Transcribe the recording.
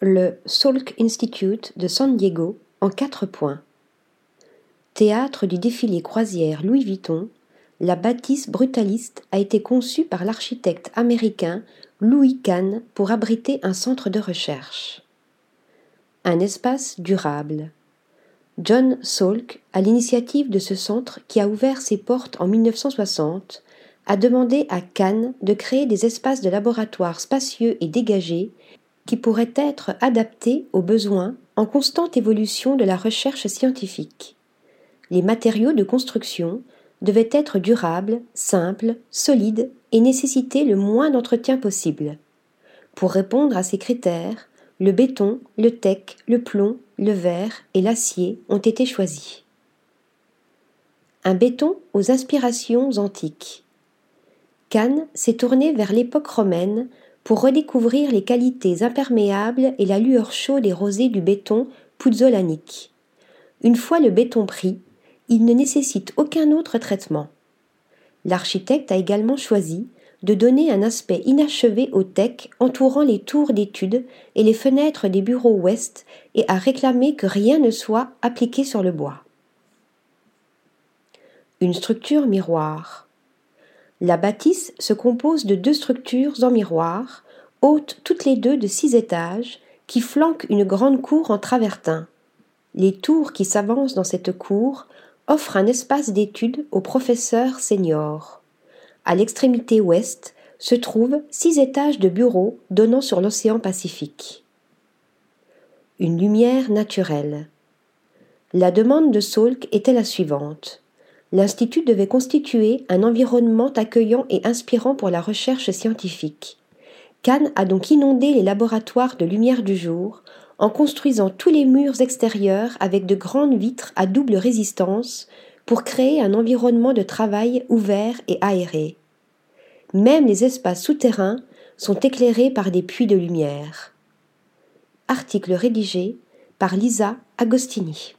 le Salk Institute de San Diego en quatre points. Théâtre du défilé croisière Louis Vuitton, la bâtisse brutaliste a été conçue par l'architecte américain Louis Kahn pour abriter un centre de recherche. Un espace durable. John Salk, à l'initiative de ce centre qui a ouvert ses portes en 1960, a demandé à Cannes de créer des espaces de laboratoire spacieux et dégagés qui pourraient être adaptés aux besoins en constante évolution de la recherche scientifique. Les matériaux de construction devaient être durables, simples, solides et nécessiter le moins d'entretien possible. Pour répondre à ces critères, le béton, le teck, le plomb, le verre et l'acier ont été choisis. Un béton aux inspirations antiques. Cannes s'est tourné vers l'époque romaine pour redécouvrir les qualités imperméables et la lueur chaude et rosée du béton puzzolanique. Une fois le béton pris, il ne nécessite aucun autre traitement. L'architecte a également choisi de donner un aspect inachevé au TEC entourant les tours d'études et les fenêtres des bureaux ouest et a réclamé que rien ne soit appliqué sur le bois. Une structure miroir. La bâtisse se compose de deux structures en miroir, hautes toutes les deux de six étages, qui flanquent une grande cour en travertin. Les tours qui s'avancent dans cette cour offrent un espace d'étude aux professeurs seniors. À l'extrémité ouest se trouvent six étages de bureaux donnant sur l'océan Pacifique. Une lumière naturelle. La demande de Salk était la suivante. L'Institut devait constituer un environnement accueillant et inspirant pour la recherche scientifique. Cannes a donc inondé les laboratoires de lumière du jour en construisant tous les murs extérieurs avec de grandes vitres à double résistance pour créer un environnement de travail ouvert et aéré. Même les espaces souterrains sont éclairés par des puits de lumière. Article rédigé par Lisa Agostini.